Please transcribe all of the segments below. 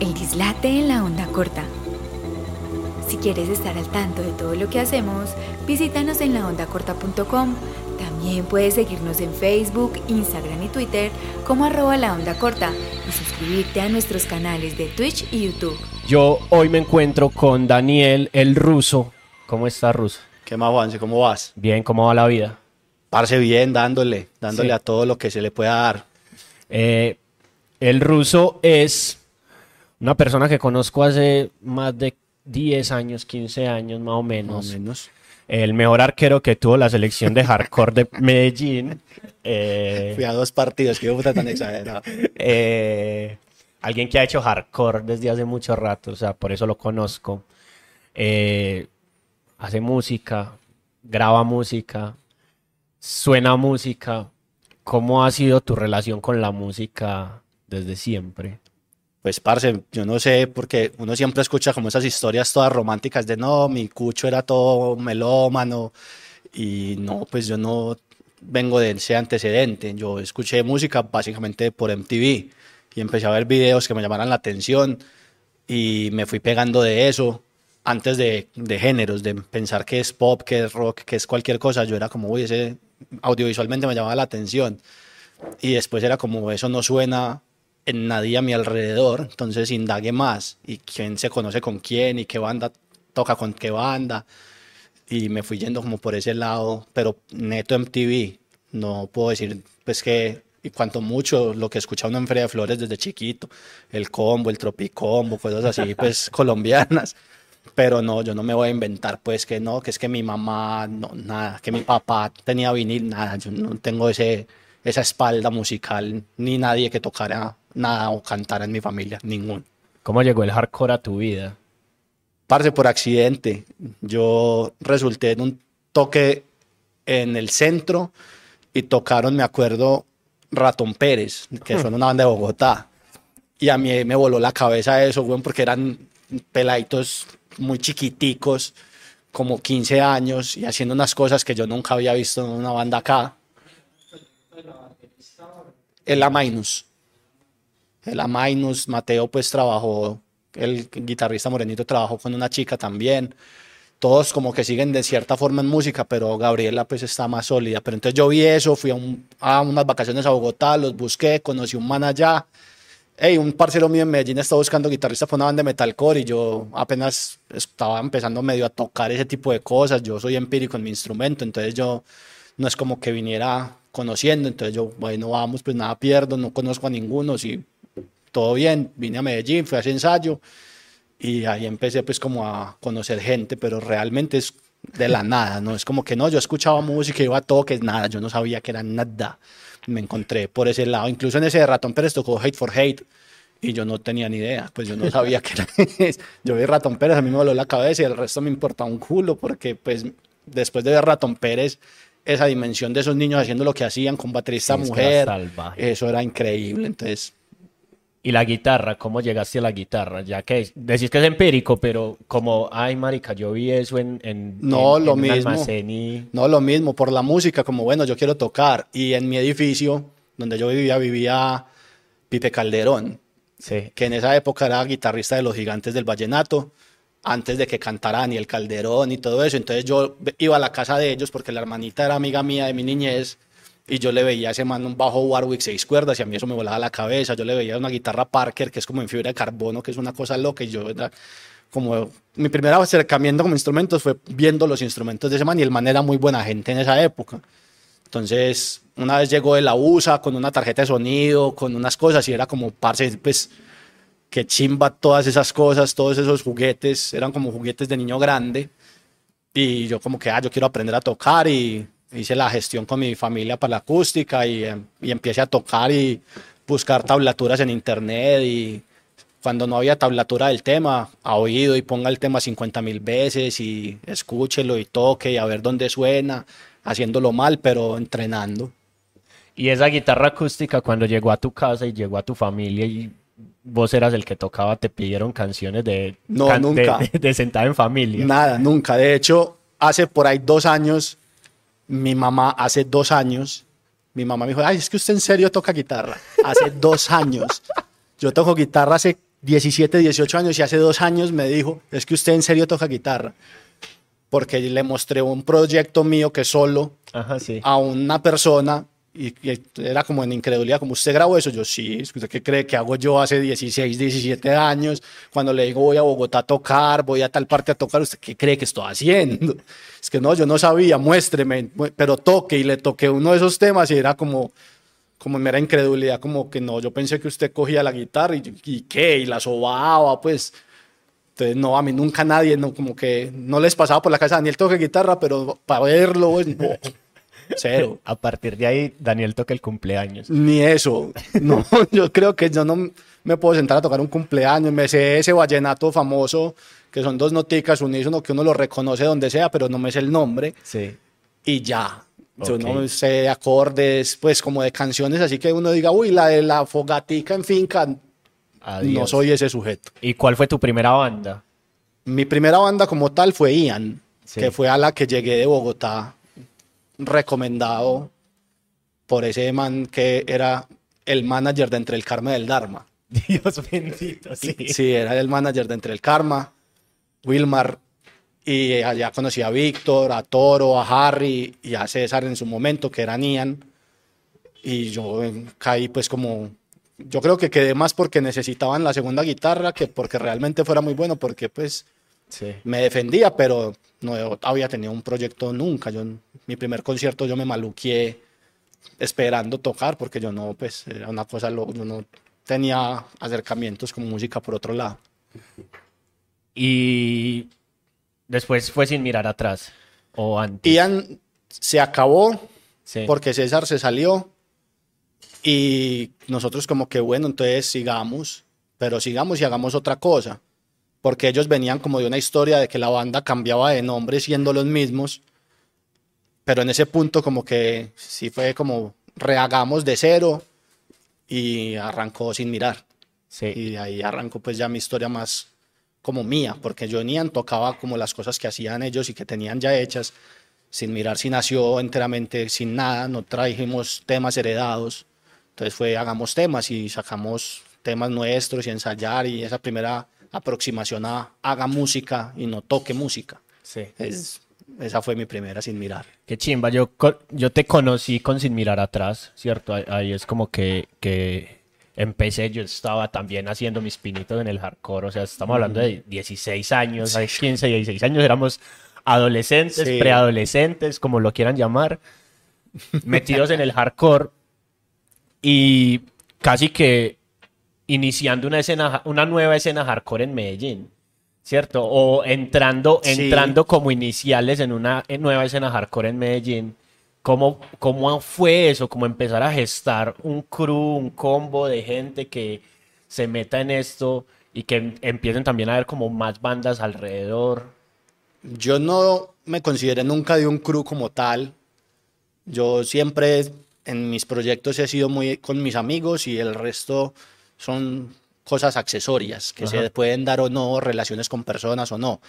El dislate en la onda corta. Si quieres estar al tanto de todo lo que hacemos, visítanos en laondacorta.com. También puedes seguirnos en Facebook, Instagram y Twitter como arroba la onda corta y suscribirte a nuestros canales de Twitch y YouTube. Yo hoy me encuentro con Daniel el ruso. ¿Cómo está, ruso? ¿Qué más, Juanse? ¿Cómo vas? Bien, ¿cómo va la vida? Parce bien, dándole, dándole Sí. a todo lo que se le pueda dar. Eh, el ruso es una persona que conozco hace más de 10 años, 15 años más o Más menos. o menos. El mejor arquero que tuvo la selección de hardcore de Medellín. Eh, Fui a dos partidos, qué puta tan exagerado. eh, alguien que ha hecho hardcore desde hace mucho rato, o sea, por eso lo conozco. Eh, hace música, graba música, suena música. ¿Cómo ha sido tu relación con la música desde siempre? Pues, parce, yo no sé, porque uno siempre escucha como esas historias todas románticas de no, mi cucho era todo melómano. Y no, pues yo no vengo de ese antecedente. Yo escuché música básicamente por MTV y empecé a ver videos que me llamaran la atención y me fui pegando de eso antes de, de géneros, de pensar que es pop, que es rock, que es cualquier cosa. Yo era como, uy, ese audiovisualmente me llamaba la atención. Y después era como, eso no suena en nadie a mi alrededor, entonces indague más. Y quién se conoce con quién y qué banda toca con qué banda. Y me fui yendo como por ese lado, pero neto MTV. No puedo decir, pues que, y cuanto mucho lo que escucha uno en Feria de Flores desde chiquito, el combo, el tropicombo, cosas así, pues colombianas. Pero no, yo no me voy a inventar, pues que no, que es que mi mamá, no, nada, que mi papá tenía vinil, nada, yo no tengo ese, esa espalda musical, ni nadie que tocara nada o cantara en mi familia, ninguno. ¿Cómo llegó el hardcore a tu vida? Parce, por accidente, yo resulté en un toque en el centro y tocaron, me acuerdo, Ratón Pérez, que son una banda de Bogotá. Y a mí me voló la cabeza eso, güey, porque eran peladitos muy chiquiticos, como 15 años, y haciendo unas cosas que yo nunca había visto en una banda acá. El Amainus. El Amainus, Mateo pues trabajó, el guitarrista Morenito trabajó con una chica también. Todos como que siguen de cierta forma en música, pero Gabriela pues está más sólida. Pero entonces yo vi eso, fui a, un- a unas vacaciones a Bogotá, los busqué, conocí un man allá. Hey, un parcero mío en Medellín estaba buscando guitarrista para una banda de metalcore y yo apenas estaba empezando medio a tocar ese tipo de cosas. Yo soy empírico en mi instrumento, entonces yo no es como que viniera conociendo. Entonces yo, bueno, vamos, pues nada pierdo, no conozco a ninguno, sí, todo bien. Vine a Medellín, fui a ese ensayo y ahí empecé pues como a conocer gente, pero realmente es de la nada, ¿no? Es como que no, yo escuchaba música, iba a toques, nada, yo no sabía que era nada. Me encontré por ese lado, incluso en ese de Ratón Pérez tocó Hate for Hate y yo no tenía ni idea, pues yo no sabía que era Yo vi Ratón Pérez, a mí me voló la cabeza y el resto me importaba un culo porque pues después de ver Ratón Pérez, esa dimensión de esos niños haciendo lo que hacían con baterista Sí, mujer, salvaje. eso era increíble, entonces Y la guitarra, ¿cómo llegaste a la guitarra? Ya que decís que es empírico, pero como, ay, marica, yo vi eso en, en, No, en- lo en un mismo. almacén y... No, lo mismo, por la música, como bueno, yo quiero tocar. Y en mi edificio, donde yo vivía, vivía Pipe Calderón, Sí. que en esa época era guitarrista de los gigantes del vallenato, antes de que cantaran y el Calderón y todo eso. Entonces yo iba a la casa de ellos porque la hermanita era amiga mía de mi niñez y yo le veía a ese man un bajo Warwick seis cuerdas y a mí eso me volaba la cabeza. Yo le veía una guitarra Parker que es como en fibra de carbono, que es una cosa loca y yo era como mi primer acercamiento como instrumentos fue viendo los instrumentos de ese man y el man era muy buena gente en esa época. Entonces, una vez llegó de la USA con una tarjeta de sonido, con unas cosas y era como, parce, pues, que chimba todas esas cosas, todos esos juguetes, eran como juguetes de niño grande. Y yo como que, ah, yo quiero aprender a tocar y hice la gestión con mi familia para la acústica y, em, y empecé a tocar y buscar tablaturas en internet y cuando no había tablatura del tema, a oído y ponga el tema 50 mil veces y escúchelo y toque y a ver dónde suena, haciéndolo mal, pero entrenando. Y esa guitarra acústica cuando llegó a tu casa y llegó a tu familia y vos eras el que tocaba, te pidieron canciones de, No, can- de- nunca. de, de sentada en familia. Nada, nunca. De hecho, hace por ahí dos años, mi mamá, hace dos años, mi mamá me dijo, ay, es que usted en serio toca guitarra. Hace dos años. Yo toco guitarra hace 17, 18 años y hace dos años me dijo, es que usted en serio toca guitarra. Porque le mostré un proyecto mío que solo Ajá, sí. a una persona y, y era como en incredulidad, como usted grabó eso, yo sí, ¿usted qué cree que hago yo hace 16, 17 años? Cuando le digo voy a Bogotá a tocar, voy a tal parte a tocar, ¿usted qué cree que estoy haciendo? Es que no, yo no sabía, muéstreme, mu- pero toque y le toqué uno de esos temas y era como, como mera incredulidad, como que no, yo pensé que usted cogía la guitarra y, y qué, y la sobaba, pues. Entonces, no, a mí nunca nadie, no, como que no les pasaba por la cabeza, Daniel toque guitarra, pero para verlo, pues, no, cero. A partir de ahí, Daniel toca el cumpleaños. Ni eso. No, yo creo que yo no me puedo sentar a tocar un cumpleaños. Me sé ese vallenato famoso, que son dos noticas unísono, que uno lo reconoce donde sea, pero no me sé el nombre. Sí. Y ya. Yo no sé acordes, pues como de canciones, así que uno diga, uy, la de la fogatica en finca. Adiós. No soy ese sujeto. ¿Y cuál fue tu primera banda? Mi primera banda como tal fue Ian, Sí. que fue a la que llegué de Bogotá, recomendado por ese man que era el manager de Entre el Karma del Dharma. Dios bendito, sí. Sí, era el manager de Entre el Karma, Wilmar, y allá conocí a Víctor, a Toro, a Harry y a César en su momento, que eran Ian. Y yo caí pues como, yo creo que quedé más porque necesitaban la segunda guitarra que porque realmente fuera muy bueno, porque pues Sí. me defendía, pero no había tenido un proyecto nunca. Yo, mi primer concierto yo me maluqué esperando tocar porque yo no, pues era una cosa, lo- yo no tenía acercamientos con música por otro lado. Y después fue sin mirar atrás. O antes. Ian se acabó Sí. porque César se salió y nosotros como que bueno, entonces sigamos, pero sigamos y hagamos otra cosa, porque ellos venían como de una historia de que la banda cambiaba de nombre siendo los mismos, pero en ese punto como que sí fue como rehagamos de cero y arrancó sin mirar. Sí. Y de ahí arrancó pues ya mi historia más como mía, porque yo ni tocaba como las cosas que hacían ellos y que tenían ya hechas. Sin mirar si nació enteramente sin nada, no trajimos temas heredados. Entonces fue hagamos temas y sacamos temas nuestros y ensayar y esa primera aproximación a haga música y no toque música. sí. Es, esa fue mi primera sin mirar. Qué chimba, yo, yo te conocí con Sin Mirar Atrás, ¿cierto? Ahí, ahí es como que, que empecé, yo estaba también haciendo mis pinitos en el hardcore, o sea, estamos hablando de 16 años, hay 15, 16 años, éramos adolescentes, Sí. preadolescentes, como lo quieran llamar, metidos en el hardcore y casi que iniciando una escena, una nueva escena hardcore en Medellín. ¿Cierto? O entrando, Sí. entrando como iniciales en una nueva escena hardcore en Medellín. ¿Cómo, ¿Cómo fue eso? ¿Cómo empezar a gestar un crew, un combo de gente que se meta en esto y que em- empiecen también a haber como más bandas alrededor? Yo no me consideré nunca de un crew como tal. Yo siempre en mis proyectos he sido muy con mis amigos y el resto son cosas accesorias que se pueden dar o no, relaciones con personas o no.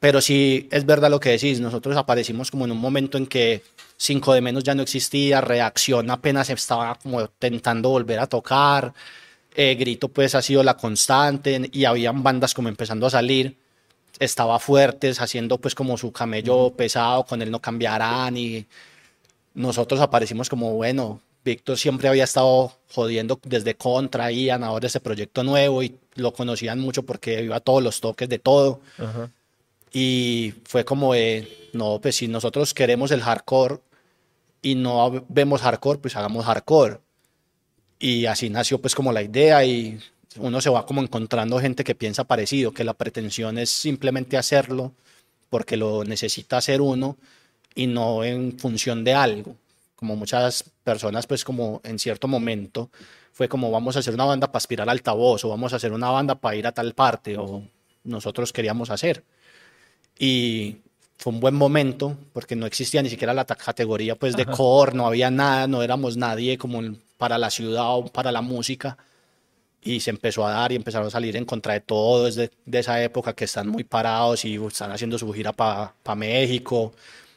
Pero sí es verdad lo que decís, nosotros aparecimos como en un momento en que 5 de menos ya no existía, reacción apenas estaba como tentando volver a tocar, eh, grito pues ha sido la constante y habían bandas como empezando a salir estaba fuertes, haciendo pues como su camello pesado, con él no cambiarán y nosotros aparecimos como, bueno, Víctor siempre había estado jodiendo desde Contra, Ian, ahora ese proyecto nuevo y lo conocían mucho porque iba a todos los toques de todo Ajá. y fue como de, no, pues si nosotros queremos el hardcore y no vemos hardcore, pues hagamos hardcore. Y así nació pues como la idea y uno se va como encontrando gente que piensa parecido, que la pretensión es simplemente hacerlo porque lo necesita hacer uno y no en función de algo. Como muchas personas pues como en cierto momento fue como vamos a hacer una banda para aspirar al altavoz o vamos a hacer una banda para ir a tal parte o nosotros queríamos hacer y fue un buen momento porque no existía ni siquiera la categoría pues de core, no había nada, no éramos nadie como para la ciudad o para la música. Y se empezó a dar y empezaron a salir en contra de todo desde de esa época que están muy parados y están haciendo su gira para México,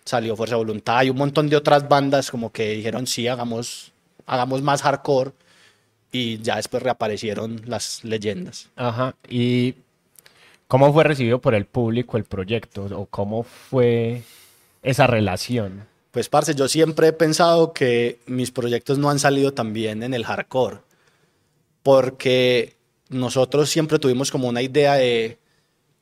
salió Fuerza de Voluntad y un montón de otras bandas como que dijeron sí, hagamos, hagamos más hardcore y ya después reaparecieron las leyendas. Ajá. ¿Y cómo fue recibido por el público el proyecto? ¿O cómo fue esa relación? Pues, parce, yo siempre he pensado que mis proyectos no han salido tan bien en el hardcore, porque nosotros siempre tuvimos como una idea de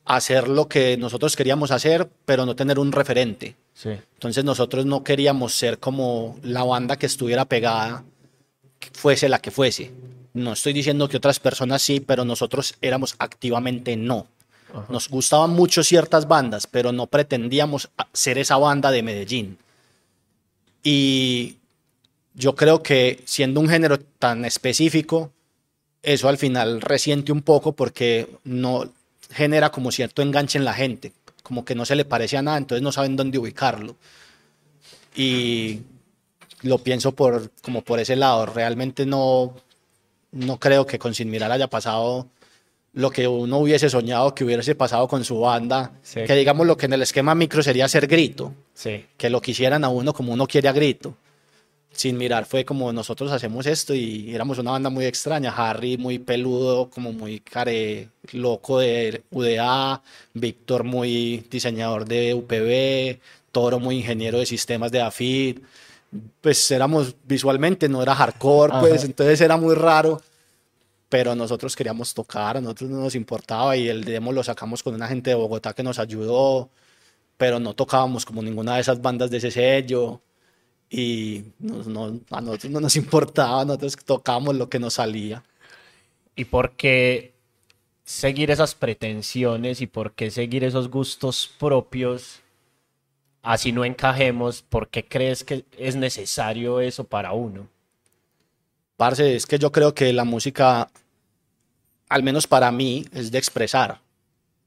hacer lo que nosotros queríamos hacer, pero no tener un referente. Sí. Entonces nosotros no queríamos ser como la banda que estuviera pegada, fuese la que fuese. No estoy diciendo que otras personas sí, pero nosotros éramos activamente no. Nos gustaban mucho ciertas bandas, pero no pretendíamos ser esa banda de Medellín. Y yo creo que siendo un género tan específico, eso al final resiente un poco porque no genera como cierto enganche en la gente, como que no se le parece a nada, entonces no saben dónde ubicarlo. Y lo pienso por, como por ese lado, realmente no, no creo que con Sin Mirar haya pasado lo que uno hubiese soñado que hubiese pasado con su banda, Sí. que digamos lo que en el esquema micro sería ser grito, Sí. que lo quisieran a uno como uno quiere a grito. Sin mirar fue como nosotros hacemos esto y éramos una banda muy extraña, Harry muy peludo, como muy care loco de UDA, Víctor muy diseñador de UPB, Toro muy ingeniero de sistemas de AFID. Pues éramos visualmente, no era hardcore, pues Ajá. entonces era muy raro pero nosotros queríamos tocar, a nosotros no nos importaba y el demo lo sacamos con una gente de Bogotá que nos ayudó, pero no tocábamos como ninguna de esas bandas de ese sello y no- no- a nosotros no nos importaba, nosotros tocábamos lo que nos salía. ¿Y por qué seguir esas pretensiones y por qué seguir esos gustos propios? Así no encajemos, ¿por qué crees que es necesario eso para uno? Parce, es que yo creo que la música, al menos para mí, es de expresar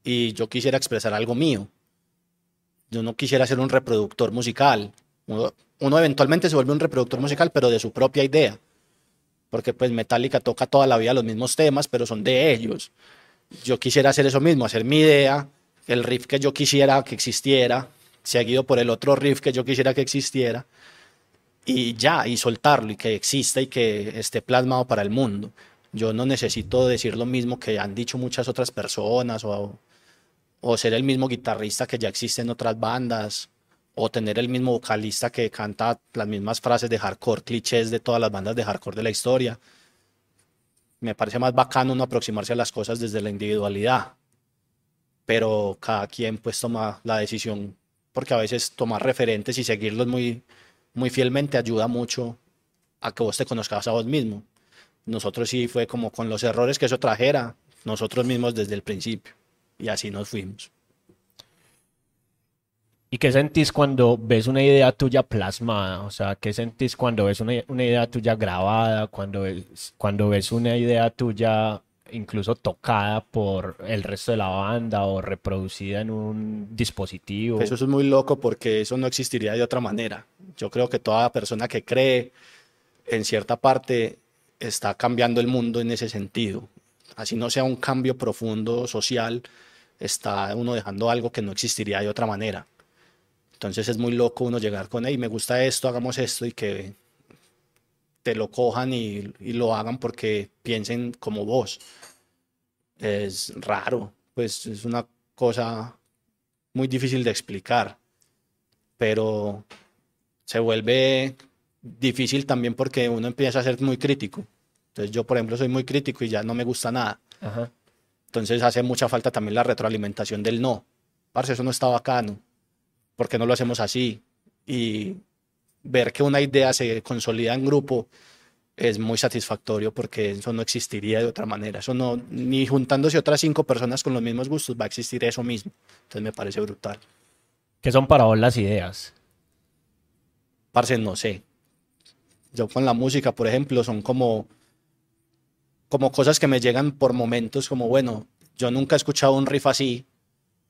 y yo quisiera expresar algo mío. Yo no quisiera ser un reproductor musical. Uno, eventualmente se vuelve un reproductor musical, pero de su propia idea. Porque pues Metallica toca toda la vida los mismos temas, pero son de ellos. Yo quisiera hacer eso mismo, hacer mi idea, el riff que yo quisiera que existiera, seguido por el otro riff que yo quisiera que existiera, y ya, y soltarlo, y que exista y que esté plasmado para el mundo. Yo no necesito decir lo mismo que han dicho muchas otras personas o, o ser el mismo guitarrista que ya existe en otras bandas o tener el mismo vocalista que canta las mismas frases de hardcore, clichés de todas las bandas de hardcore de la historia. Me parece más bacano uno aproximarse a las cosas desde la individualidad, pero cada quien pues toma la decisión, porque a veces tomar referentes y seguirlos muy, muy fielmente ayuda mucho a que vos te conozcas a vos mismo. Nosotros sí fue como con los errores que eso trajera, nosotros mismos desde el principio, y así nos fuimos. ¿Y qué sentís cuando ves una idea tuya plasmada? O sea, ¿qué sentís cuando ves una, idea tuya grabada, cuando ves, cuando ves una idea tuya incluso tocada por el resto de la banda o reproducida en un dispositivo? Eso es muy loco porque eso no existiría de otra manera. Yo creo que toda persona que cree en cierta parte está cambiando el mundo en ese sentido. Así no sea un cambio profundo social, está uno dejando algo que no existiría de otra manera. Entonces es muy loco uno llegar con, hey, me gusta esto, hagamos esto y que te lo cojan y, y lo hagan porque piensen como vos. Es raro, pues es una cosa muy difícil de explicar, pero se vuelve difícil también porque uno empieza a ser muy crítico. Entonces yo, por ejemplo, soy muy crítico y ya no me gusta nada. Ajá. Entonces hace mucha falta también la retroalimentación del no. Parce, eso no está bacano. ¿Por qué no lo hacemos así? Y ver que una idea se consolida en grupo es muy satisfactorio porque eso no existiría de otra manera. Eso no, ni juntándose otras cinco personas con los mismos gustos va a existir eso mismo. Entonces me parece brutal. ¿Qué son para vos las ideas? Parce, no sé. Yo con la música, por ejemplo, son como, como cosas que me llegan por momentos, como, bueno, yo nunca he escuchado un riff así,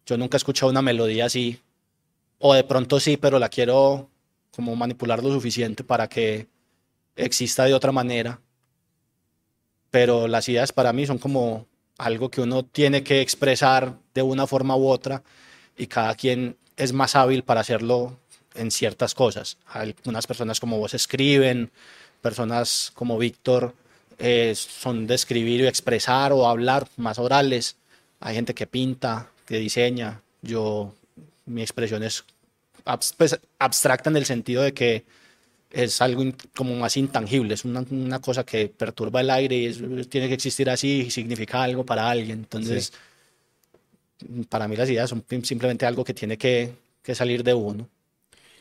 yo nunca he escuchado una melodía así, o de pronto sí, pero la quiero como manipular lo suficiente para que exista de otra manera. Pero las ideas para mí son como algo que uno tiene que expresar de una forma u otra y cada quien es más hábil para hacerlo en ciertas cosas. Algunas personas como vos escriben, personas como Víctor eh, son de escribir y expresar o hablar, más orales. Hay gente que pinta, que diseña. Yo, mi expresión es pues, abstracta en el sentido de que es algo como más intangible, es una, una, cosa que perturba el aire y tiene que existir así y significa algo para alguien. Entonces, para mí las ideas son simplemente algo que tiene que, que salir de uno.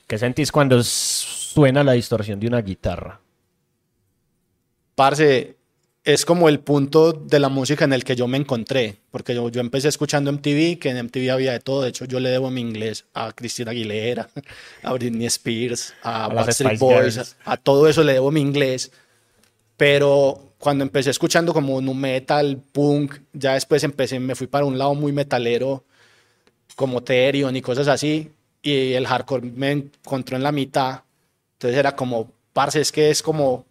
¿Qué sentís cuando suena la distorsión de una guitarra? Parce, es como el punto de la música en el que yo me encontré, porque yo, yo empecé escuchando MTV, que en MTV había de todo, de hecho yo le debo mi inglés a Cristina Aguilera, a Britney Spears, a, Backstreet Boys, a, todo eso le debo mi inglés, pero cuando empecé escuchando como un metal, punk, ya después empecé, me fui para un lado muy metalero, como Therion y cosas así, y el hardcore me encontró en la mitad, entonces era como, parce, es que es como,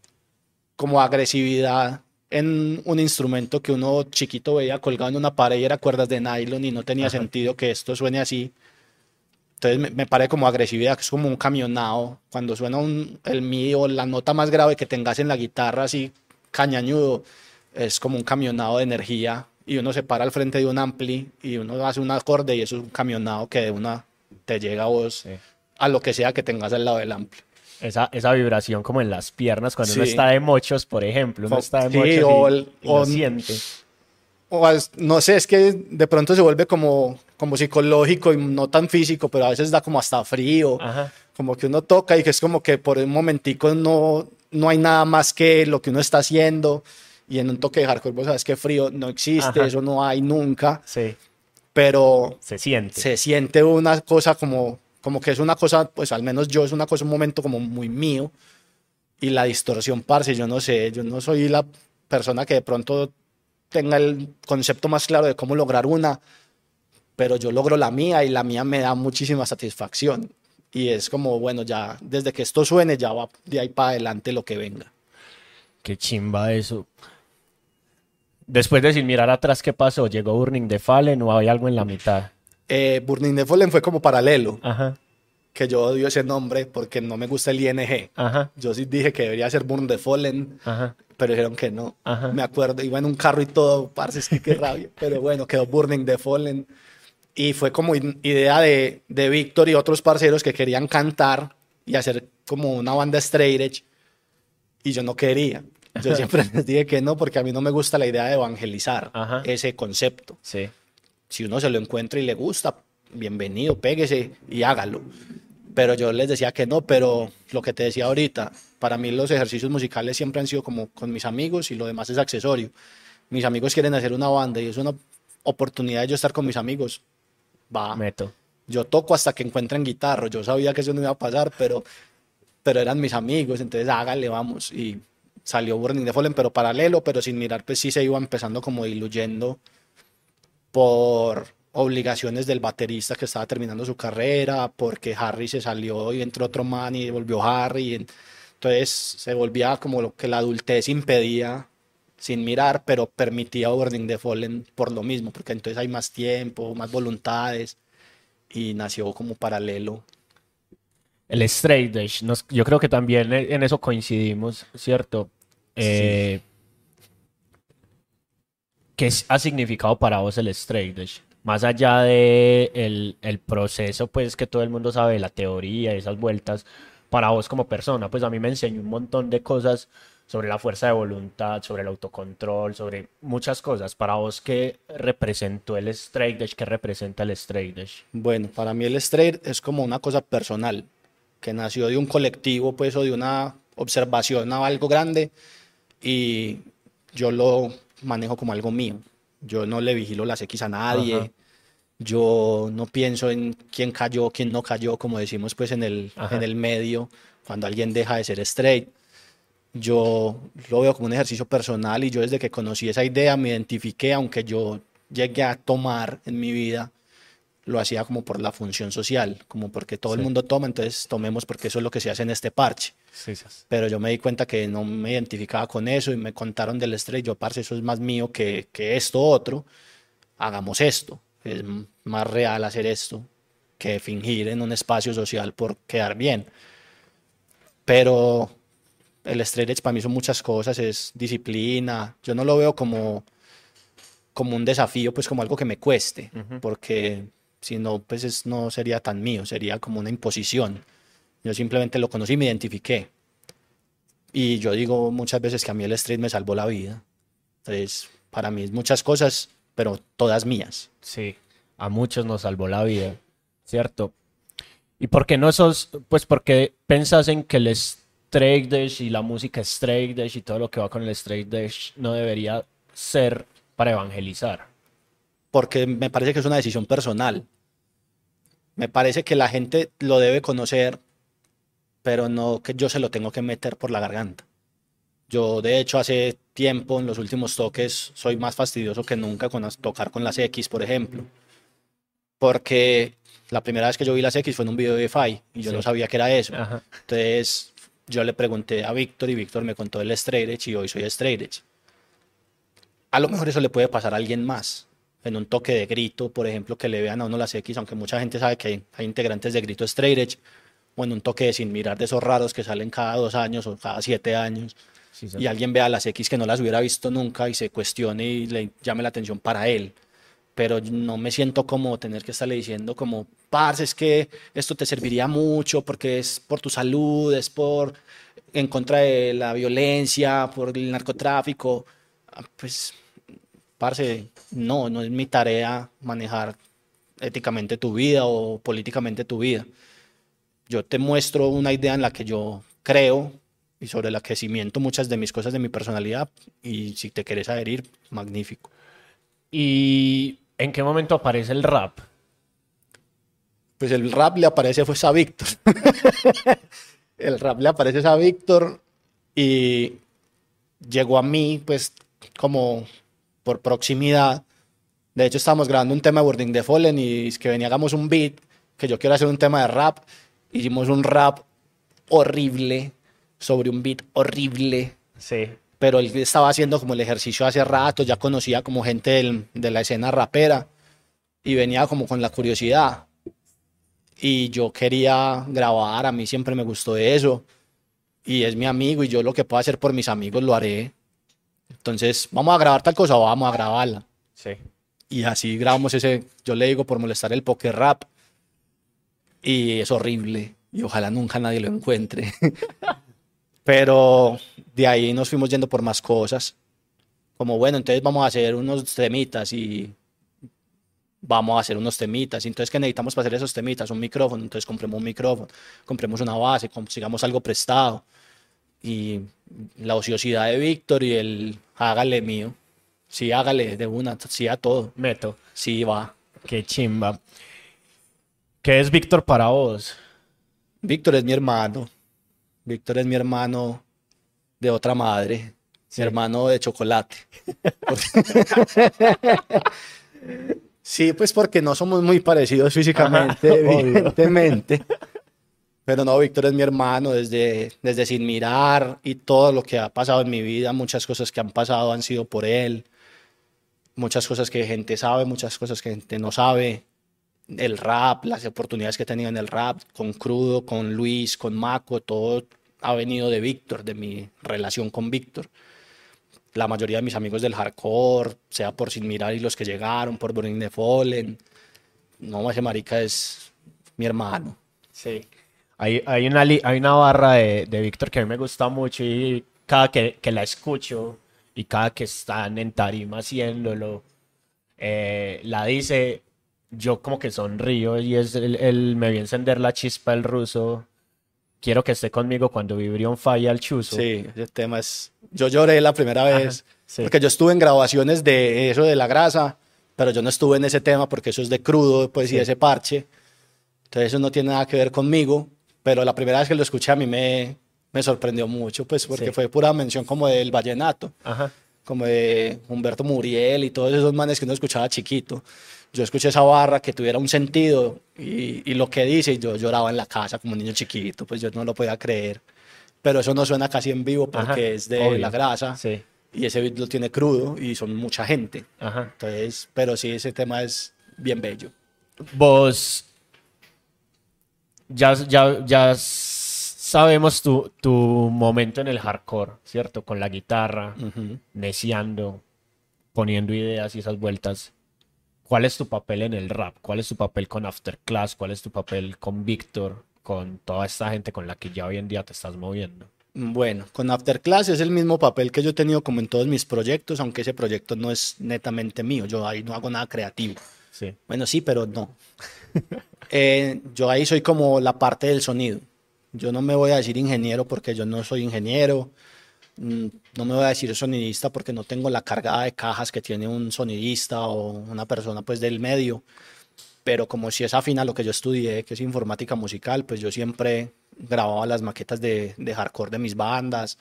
como agresividad en un instrumento que uno chiquito veía colgado en una pared y era cuerdas de nylon y no tenía sentido que esto suene así. Entonces me, me parece como agresividad, que es como un camionado. Cuando suena un, el mío, la nota más grave que tengas en la guitarra, así cañañudo, es como un camionado de energía. Y uno se para al frente de un ampli y uno hace un acorde y eso es un camionado que de una te llega a vos a lo que sea que tengas al lado del ampli esa, esa vibración como en las piernas cuando uno está de mochos, por ejemplo. Uno está de mochos o, el, o siente. O no sé, es que de pronto se vuelve como, como psicológico y no tan físico, pero a veces da como hasta frío. Como que uno toca y que es como que por un momentico no, no hay nada más que lo que uno está haciendo. Y en un toque de hardcore, vos sabes que frío no existe, eso no hay nunca. Sí. Pero se siente. Se siente una cosa como como que es una cosa, pues al menos yo, es una cosa, un momento como muy mío. Y la distorsión, parce, yo no sé, yo no soy la persona que de pronto tenga el concepto más claro de cómo lograr una, pero yo logro la mía y la mía me da muchísima satisfacción. Y es como, bueno, ya desde que esto suene, ya va de ahí para adelante lo que venga. Qué chimba eso. Después de sin mirar atrás, ¿qué pasó? ¿Llegó Burning the Fallen o hay algo en la mitad? Eh, Burning the Fallen fue como paralelo. Que yo odio ese nombre porque no me gusta el ING. Yo sí dije que debería ser Burn the Fallen, pero dijeron que no. Me acuerdo, iba en un carro y todo, parce, es que qué rabia. pero bueno, quedó Burning the Fallen. Y fue como idea de, de Víctor y otros parceros que querían cantar y hacer como una banda straight edge. Y yo no quería. Yo siempre les dije que no porque a mí no me gusta la idea de evangelizar ese concepto. Sí. Si uno se lo encuentra y le gusta, bienvenido, péguese y hágalo. Pero yo les decía que no, pero lo que te decía ahorita, para mí los ejercicios musicales siempre han sido como con mis amigos y lo demás es accesorio. Mis amigos quieren hacer una banda y es una oportunidad de yo estar con mis amigos. Va. Meto. Yo toco hasta que encuentren guitarra. Yo sabía que eso no iba a pasar, pero, pero eran mis amigos, entonces hágale, vamos. Y salió Burning the Fallen, pero paralelo, pero sin mirar, pues sí se iba empezando como diluyendo por obligaciones del baterista que estaba terminando su carrera, porque Harry se salió y entró otro man y volvió Harry. Entonces se volvía como lo que la adultez impedía sin mirar, pero permitía Burning the Fallen por lo mismo, porque entonces hay más tiempo, más voluntades y nació como paralelo. El straight edge, yo creo que también en eso coincidimos, ¿cierto? Eh, ¿Qué ha significado para vos el straight edge? Más allá de el, el, proceso, pues que todo el mundo sabe, la teoría, esas vueltas, para vos como persona, pues a mí me enseñó un montón de cosas sobre la fuerza de voluntad, sobre el autocontrol, sobre muchas cosas. Para vos, ¿qué representó el straight edge? ¿Qué representa el straight edge? Bueno, para mí el straight es como una cosa personal, que nació de un colectivo, pues, o de una observación a algo grande, y yo lo manejo como algo mío. Yo no le vigilo las X a nadie. Yo no pienso en quién cayó, quién no cayó, como decimos pues en el, en el medio, cuando alguien deja de ser straight. Yo lo veo como un ejercicio personal y yo desde que conocí esa idea me identifiqué, aunque yo llegué a tomar en mi vida lo hacía como por la función social, como porque todo el mundo toma, entonces tomemos porque eso es lo que se hace en este parche. Pero yo me di cuenta que no me identificaba con eso y me contaron del estrés, yo, parce, eso es más mío que, que esto otro, hagamos esto, es más real hacer esto que fingir en un espacio social por quedar bien. Pero el edge para mí son muchas cosas, es disciplina. Yo no lo veo como, como un desafío, pues como algo que me cueste, porque si no, pues es- no sería tan mío, sería como una imposición. Yo simplemente lo conocí y me identifiqué. Y yo digo muchas veces que a mí el street me salvó la vida. Entonces, para mí es muchas cosas, pero todas mías. Sí, a muchos nos salvó la vida, ¿cierto? ¿Y por qué no sos, pues porque pensás en que el straight edge y la música straight edge y todo lo que va con el straight edge no debería ser para evangelizar? porque me parece que es una decisión personal. Me parece que la gente lo debe conocer, pero no que yo se lo tengo que meter por la garganta. Yo, de hecho, hace tiempo, en los últimos toques, soy más fastidioso que nunca con tocar con las X, por ejemplo. Porque la primera vez que yo vi las X fue en un video de Fi y yo Sí. no sabía que era eso. Ajá. Entonces, yo le pregunté a Víctor y Víctor me contó el straight edge y hoy soy straight edge. A lo mejor eso le puede pasar a alguien más. En un toque de grito, por ejemplo, que le vean a uno las X, aunque mucha gente sabe que hay, hay integrantes de grito straight edge, o en un toque de sin mirar de esos raros que salen cada dos años o cada siete años, Sí, y alguien vea las X que no las hubiera visto nunca y se cuestione y le llame la atención para él. Pero no me siento como tener que estarle diciendo como, parce, es que esto te serviría mucho porque es por tu salud, es por en contra de la violencia, por el narcotráfico. Ah, Pues, parce, no, no es mi tarea manejar éticamente tu vida o políticamente tu vida. Yo te muestro una idea en la que yo creo y sobre la que cimiento muchas de mis cosas de mi personalidad y si te quieres adherir, magnífico. ¿Y en qué momento aparece el rap? Pues el rap le aparece pues a Víctor. el rap le aparece a Víctor y llegó a mí pues como por proximidad. De hecho estábamos grabando un tema de Wording the Fallen y es que venía hagamos un beat, que yo quiero hacer un tema de rap. Hicimos un rap horrible sobre un beat horrible Sí. pero él estaba haciendo como el ejercicio hace rato, ya conocía como gente del- de la escena rapera y venía como con la curiosidad. Y yo quería grabar, a mí siempre me gustó eso. Y es mi amigo y yo lo que puedo hacer por mis amigos lo haré. Entonces, vamos a grabar tal cosa, vamos a grabarla. Sí. Y así grabamos ese, yo le digo por molestar el poker rap. Y es horrible. Y ojalá nunca nadie lo encuentre. Pero de ahí nos fuimos yendo por más cosas. Como bueno, entonces vamos a hacer unos temitas y vamos a hacer unos temitas. Entonces, ¿qué necesitamos para hacer esos temitas? Un micrófono. Entonces, compremos un micrófono, compremos una base, consigamos algo prestado. Y la ociosidad de Víctor y el hágale mío. Sí, hágale de una, sí a todo. Meto. Sí, va. Qué chimba. ¿Qué es Víctor para vos? Víctor es mi hermano. Víctor es mi hermano de otra madre. Mi hermano de chocolate. sí, pues porque no somos muy parecidos físicamente, Ajá, obvio. Pero no, Víctor es mi hermano desde, desde sin mirar y todo lo que ha pasado en mi vida, muchas cosas que han pasado han sido por él. Muchas cosas que gente sabe, muchas cosas que gente no sabe el rap, las oportunidades que he tenido en el rap, con Crudo, con Luis, con Maco, todo ha venido de Víctor, de mi relación con Víctor. La mayoría de mis amigos del hardcore, sea por Sin Mirar y los que llegaron, por Burning the Fallen. No, ese marica es mi hermano. Sí. Hay, hay, una, hay una barra de, de Víctor que a mí me gusta mucho y cada que, que la escucho y cada que están en tarima haciéndolo, eh, la dice, yo como que sonrío y es el, el- me vi encender la chispa el ruso. Quiero que esté conmigo cuando Vibrión falla al chuzo. Sí, ese tema es... Yo lloré la primera vez, sí. porque yo estuve en grabaciones de eso de la grasa, pero yo no estuve en ese tema porque eso es de crudo, pues, y Sí. ese parche. Entonces eso no tiene nada que ver conmigo, pero la primera vez que lo escuché a mí me, me sorprendió mucho, pues, porque Sí. fue pura mención como del vallenato, Ajá. como de Humberto Muriel y todos esos manes que uno escuchaba chiquito. Yo escuché esa barra que tuviera un sentido y, y lo que dice, y yo lloraba en la casa como un niño chiquito, pues yo no lo podía creer. Pero eso no suena casi en vivo porque Ajá, es de obvio. la grasa Sí. y ese beat lo tiene crudo y son mucha gente. Ajá. Entonces, pero sí, ese tema es bien bello. Vos ya, ya, ya sabemos tu, tu momento en el hardcore, ¿cierto? Con la guitarra, Ujú. neciando, poniendo ideas y esas vueltas. ¿Cuál es tu papel en el rap? ¿Cuál es tu papel con Afterclass? ¿Cuál es tu papel con Víctor? Con toda esta gente con la que ya hoy en día te estás moviendo. Bueno, con Afterclass es el mismo papel que yo he tenido como en todos mis proyectos, aunque ese proyecto no es netamente mío. Yo ahí no hago nada creativo. Sí. Bueno, sí, pero no. Eh, yo ahí soy como la parte del sonido. Yo no me voy a decir ingeniero porque yo no soy ingeniero. Mm, No me voy a decir sonidista porque no tengo la carga de cajas que tiene un sonidista o una persona pues del medio. Pero como si es afín a lo que yo estudié, que es informática musical, pues yo siempre grababa las maquetas de, de hardcore de mis bandas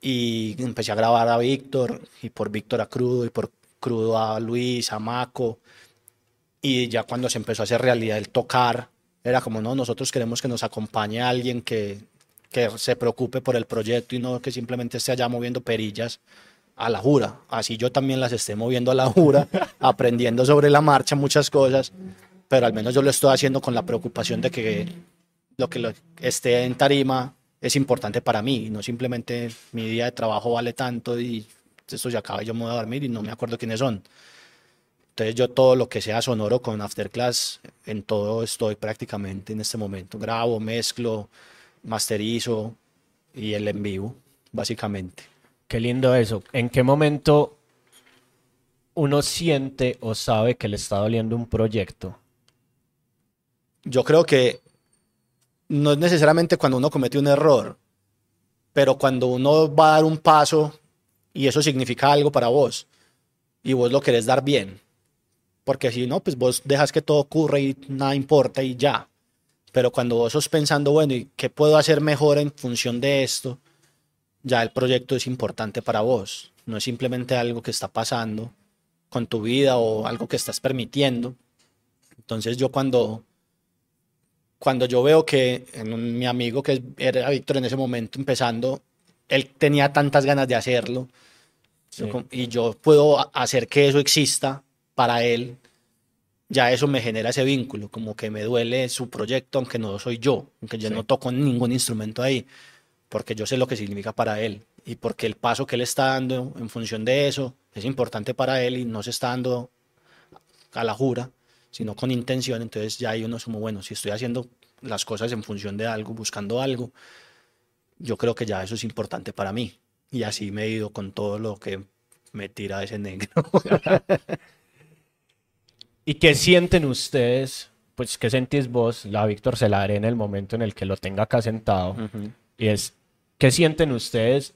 y empecé a grabar a Víctor y por Víctor a Crudo y por Crudo a Luis, a Maco y ya cuando se empezó a hacer realidad el tocar, era como, no, nosotros queremos que nos acompañe alguien que, que se preocupe por el proyecto y no que simplemente esté allá moviendo perillas a la jura. Así yo también las esté moviendo a la jura, aprendiendo sobre la marcha muchas cosas, pero al menos yo lo estoy haciendo con la preocupación de que lo que lo- esté en tarima es importante para mí, y no simplemente mi día de trabajo vale tanto y esto se acaba y yo me voy a dormir y no me acuerdo quiénes son. Entonces yo todo lo que sea sonoro con Afterclass, en todo estoy prácticamente en este momento. Grabo, mezclo, masterizo y el en vivo, básicamente. Qué lindo eso. ¿En qué momento uno siente o sabe que le está doliendo un proyecto? Yo creo que no es necesariamente cuando uno comete un error, pero cuando uno va a dar un paso y eso significa algo para vos y vos lo querés dar bien. Porque si no, pues vos dejas que todo ocurra y nada importa y ya. Pero cuando vos sos pensando, bueno, ¿y qué puedo hacer mejor en función de esto? Ya el proyecto es importante para vos. No es simplemente algo que está pasando con tu vida o algo que estás permitiendo. Entonces yo cuando, cuando yo veo que en un- mi amigo que era Víctor en ese momento empezando, él tenía tantas ganas de hacerlo Sí. y yo puedo hacer que eso exista para él, ya eso me genera ese vínculo, como que me duele su proyecto, aunque no soy yo, aunque yo Sí. no toco ningún instrumento ahí, porque yo sé lo que significa para él y porque el paso que él está dando en función de eso es importante para él y no se está dando a la jura, sino con intención, entonces ya hay uno es como, bueno, si estoy haciendo las cosas en función de algo, buscando algo, yo creo que ya eso es importante para mí. Y así me he ido con todo lo que me tira ese negro. ¿Y qué sienten ustedes? Pues, ¿qué sentís vos? La Víctor se la daré en el momento en el que lo tenga acá sentado. Y es, ¿qué sienten ustedes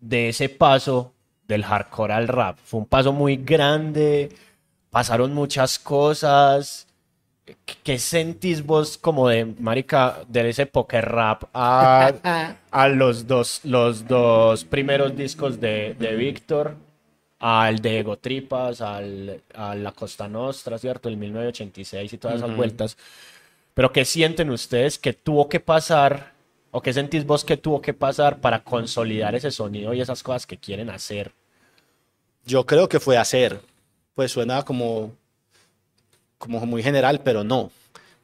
de ese paso del hardcore al rap? Fue un paso muy grande, pasaron muchas cosas. ¿Qué- ¿Qué sentís vos como de, marica, de ese poker rap a, a los, dos, los dos primeros discos de, de Víctor? Al de Ego Tripas, al, a la Costa Nostra, ¿cierto? El 1986 y todas esas Ujú. vueltas. Pero ¿qué sienten ustedes que tuvo que pasar o qué sentís vos que tuvo que pasar para consolidar ese sonido y esas cosas que quieren hacer? Yo creo que fue hacer. Pues suena como, como muy general, pero no.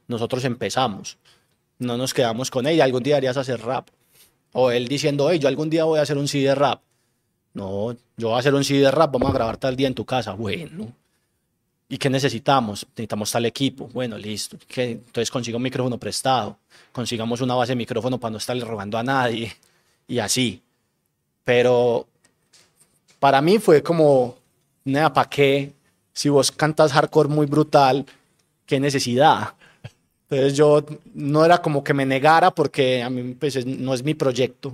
Nosotros empezamos. No nos quedamos con ella. Algún día harías hacer rap. O él diciendo, hey, yo algún día voy a hacer un CD rap. No, yo voy a hacer un CD de rap, vamos a grabar tal día en tu casa. Bueno. ¿Y qué necesitamos? Necesitamos tal equipo. Bueno, listo. ¿Qué? Entonces consiga un micrófono prestado. Consigamos una base de micrófono para no estarle robando a nadie. Y así. Pero para mí fue como, nada, ¿para qué? Si vos cantas hardcore muy brutal, ¿qué necesidad? Entonces yo no era como que me negara porque a mí pues, es- no es mi proyecto,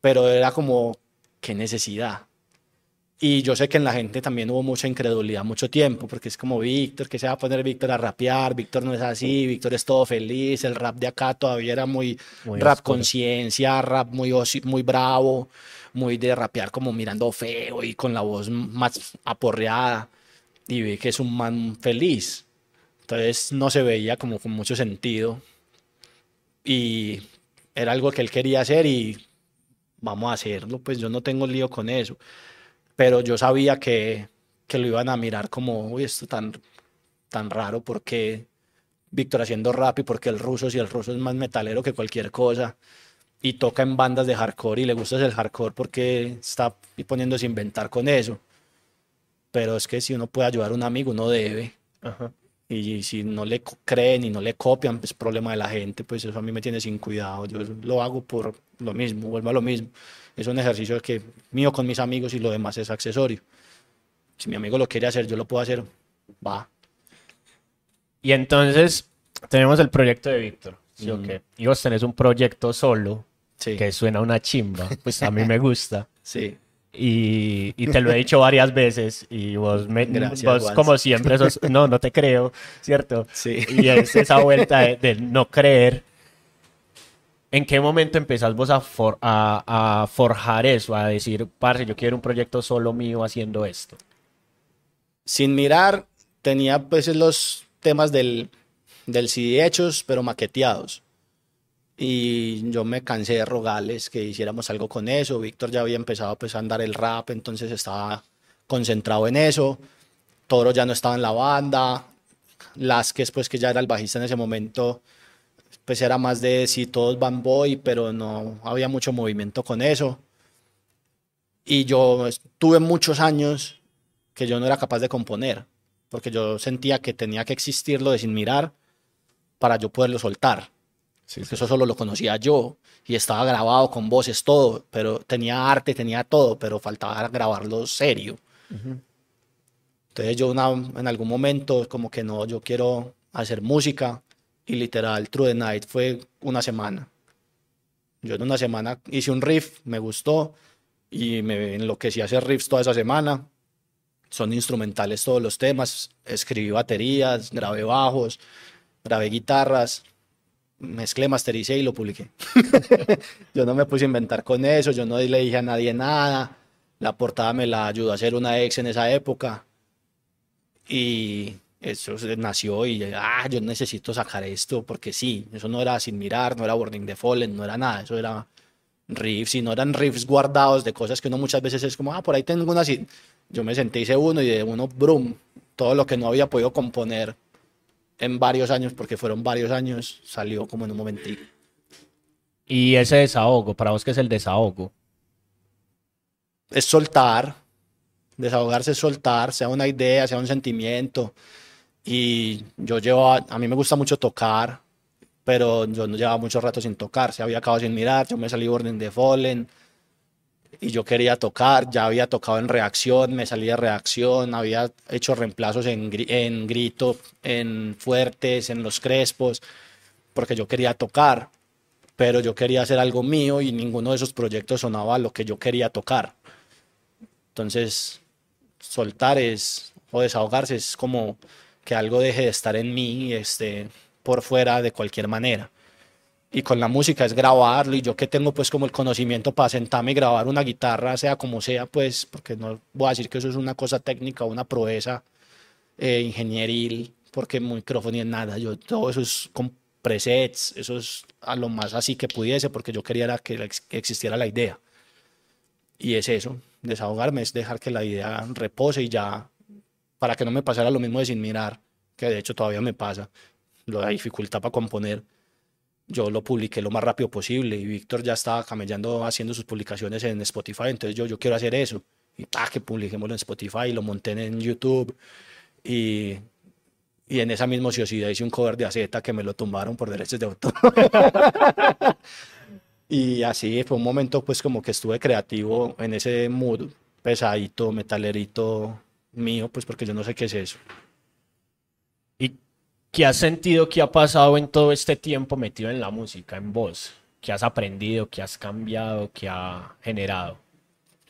pero era como, ¿qué necesidad? Y yo sé que en la gente también hubo mucha incredulidad mucho tiempo, porque es como Víctor, que se va a poner Víctor a rapear, Víctor no es así, Víctor es todo feliz, el rap de acá todavía era muy, Muy rap conciencia, rap muy, muy bravo, muy de rapear como mirando feo y con la voz más aporreada. Y vi que es un man feliz. Entonces no se veía como con mucho sentido. Y era algo que él quería hacer y vamos a hacerlo. Pues yo no tengo lío con eso. Pero yo sabía que, que lo iban a mirar como, uy, esto tan, tan raro porque Víctor haciendo rap y porque el ruso, si el ruso es más metalero que cualquier cosa y toca en bandas de hardcore y le gusta el hardcore porque está poniéndose a inventar con eso. Pero es que si uno puede ayudar a un amigo, uno debe. Y si no le creen y no le copian, pues problema de la gente, pues eso a mí me tiene sin cuidado. Yo lo hago por lo mismo, vuelvo a lo mismo. Es un ejercicio que mío con mis amigos y lo demás es accesorio. Si mi amigo lo quiere hacer, yo lo puedo hacer, va. Y entonces tenemos el proyecto de Víctor. ¿sí, o qué? Y vos tenés un proyecto solo Sí. que suena una chimba. Pues a mí me gusta. Sí. Y, y te lo he dicho varias veces y vos, me, Gracias, vos como siempre sos, no, no te creo, ¿cierto? Sí. Y es esa vuelta de, de no creer. ¿En qué momento empezás vos a, for- a, a forjar eso? A decir, parce, yo quiero un proyecto solo mío haciendo esto. Sin mirar, tenía pues los temas del, del CD hechos, pero maqueteados. Y yo me cansé de rogarles que hiciéramos algo con eso. Víctor ya había empezado pues, a andar el rap, entonces estaba concentrado en eso. Toro ya no estaba en la banda. Lasquez, pues que ya era el bajista en ese momento, pues era más de si todos van boy, pero no había mucho movimiento con eso. Y yo tuve muchos años que yo no era capaz de componer, porque yo sentía que tenía que existir lo de sin mirar para yo poderlo soltar. Porque eso solo lo conocía yo y estaba grabado con voces, todo, pero tenía arte, tenía todo, pero faltaba grabarlo serio. Entonces yo una- en algún momento como que no, yo quiero hacer música y literal True the Night fue una semana. Yo en una semana hice un riff, me gustó y me enloquecí a hacer riffs toda esa semana. Son instrumentales todos los temas, escribí baterías, grabé bajos, grabé guitarras, mezclé, mastericé y lo publiqué. yo no me puse a inventar con eso, yo no le dije a nadie nada. La portada me la ayudó a hacer una ex en esa época. Y eso nació y ah, yo necesito sacar esto porque sí, eso no era sin mirar, no era Burning the Fallen, no era nada, eso era riffs y no eran riffs guardados de cosas que uno muchas veces es como, ah, por ahí tengo una así. Yo me senté, hice uno y de uno, brum, todo lo que no había podido componer en varios años, porque fueron varios años, salió como en un momentico. Y ese desahogo, para vos, ¿qué es el desahogo? es soltar, desahogarse es soltar, sea una idea, sea un sentimiento. Y yo llevo, a, mí me gusta mucho tocar, pero yo no llevaba mucho rato sin tocar, se había acabado sin mirar, yo me salí Orden de Fallen y yo quería tocar, ya había tocado en reacción, me salí de reacción, había hecho reemplazos en, en grito, en fuertes, en los crespos, porque yo quería tocar, pero yo quería hacer algo mío y ninguno de esos proyectos sonaba a lo que yo quería tocar. Entonces, soltar es, o desahogarse es como que algo deje de estar en mí y esté por fuera de cualquier manera. Y con la música es grabarlo y yo que tengo pues como el conocimiento para sentarme y grabar una guitarra, sea como sea, pues, porque no voy a decir que eso es una cosa técnica una proeza eh, ingenieril, porque micrófono ni nada, yo todo eso es con presets, eso es a lo más así que pudiese, porque yo quería que existiera la idea. Y es eso, desahogarme, es dejar que la idea repose y ya, para que no me pasara lo mismo de sin mirar, que de hecho todavía me pasa, lo la dificultad para componer. Yo lo publiqué lo más rápido posible y Víctor ya estaba camellando haciendo sus publicaciones en Spotify, entonces yo, yo quiero hacer eso. Y pa, que publiquémoslo en Spotify y lo monté en YouTube. Y, y en esa misma ociosidad hice un cover de Aceta que me lo tumbaron por derechos de autor. Y así fue un momento pues como que estuve creativo en ese mood pesadito, metalerito mío, pues porque yo no sé qué es eso. ¿Y qué has sentido que ha pasado en todo este tiempo metido en la música, en vos? ¿Qué has aprendido? ¿Qué has cambiado? ¿Qué ha generado?